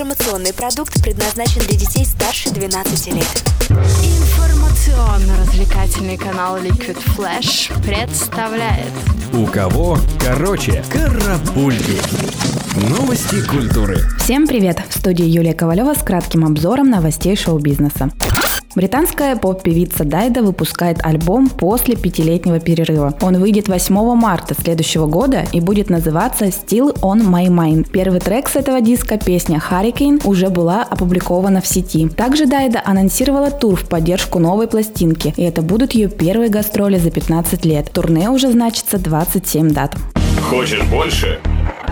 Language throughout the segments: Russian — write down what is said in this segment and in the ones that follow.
Информационный продукт предназначен для детей старше 12 лет. Информационно-развлекательный канал Liquid Flash представляет У кого короче карапульки. Новости культуры. Всем привет! В студии Юлия Ковалева с кратким обзором новостей шоу-бизнеса. Британская поп-певица Дайда выпускает альбом после пятилетнего перерыва. Он выйдет 8 марта следующего года и будет называться Still on My Mind. Первый трек с этого диска, песня Hurricane, уже была опубликована в сети. Также Дайда анонсировала тур в поддержку новой пластинки, и это будут ее первые гастроли за 15 лет. Турне уже значится 27 дат. Хочешь больше?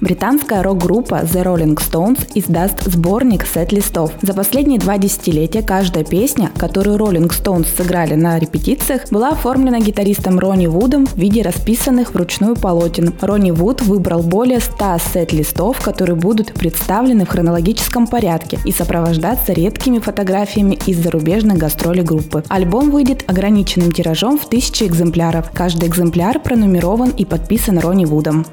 Британская рок-группа The Rolling Stones издаст сборник сет-листов. За последние два десятилетия каждая песня, которую Rolling Stones сыграли на репетициях, была оформлена гитаристом Ронни Вудом в виде расписанных вручную полотен. Ронни Вуд выбрал более 100 сет-листов, которые будут представлены в хронологическом порядке и сопровождаться редкими фотографиями из зарубежных гастролей группы. Альбом выйдет ограниченным тиражом в тысячи экземпляров. Каждый экземпляр пронумерован и подписан Ронни Вудом.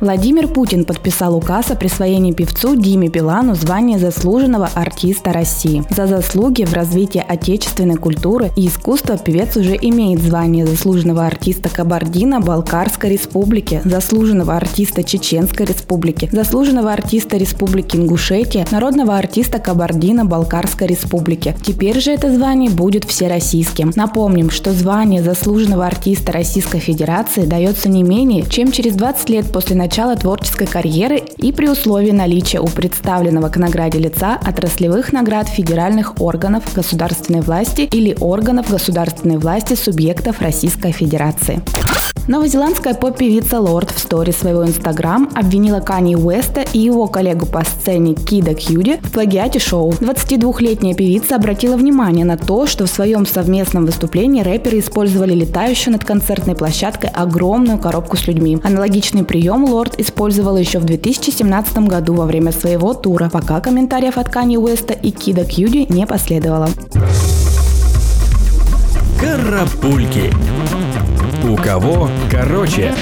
Владимир Путин подписал указ о присвоении певцу Диме Билану звания заслуженного артиста России. За заслуги в развитии отечественной культуры и искусства певец уже имеет звание заслуженного артиста Кабардино-Балкарской республики, заслуженного артиста Чеченской республики, заслуженного артиста Республики Ингушетия, народного артиста Кабардино-Балкарской республики. Теперь же это звание будет всероссийским. Напомним, что звание заслуженного артиста Российской Федерации дается не менее, чем через 20 лет после начала начала творческой карьеры и при условии наличия у представленного к награде лица отраслевых наград федеральных органов государственной власти или органов государственной власти субъектов Российской Федерации. Новозеландская поп-певица Лорд в сторе своего инстаграм обвинила Кани Уэста и его коллегу по сцене Кида Кьюди в плагиате шоу. 22-летняя певица обратила внимание на то, что в своем совместном выступлении рэперы использовали летающую над концертной площадкой огромную коробку с людьми. Аналогичный прием Лорд использовала еще в 2017 году во время своего тура, пока комментариев от Кани Уэста и Кида Кьюди не последовало. Карапульки. У кого короче?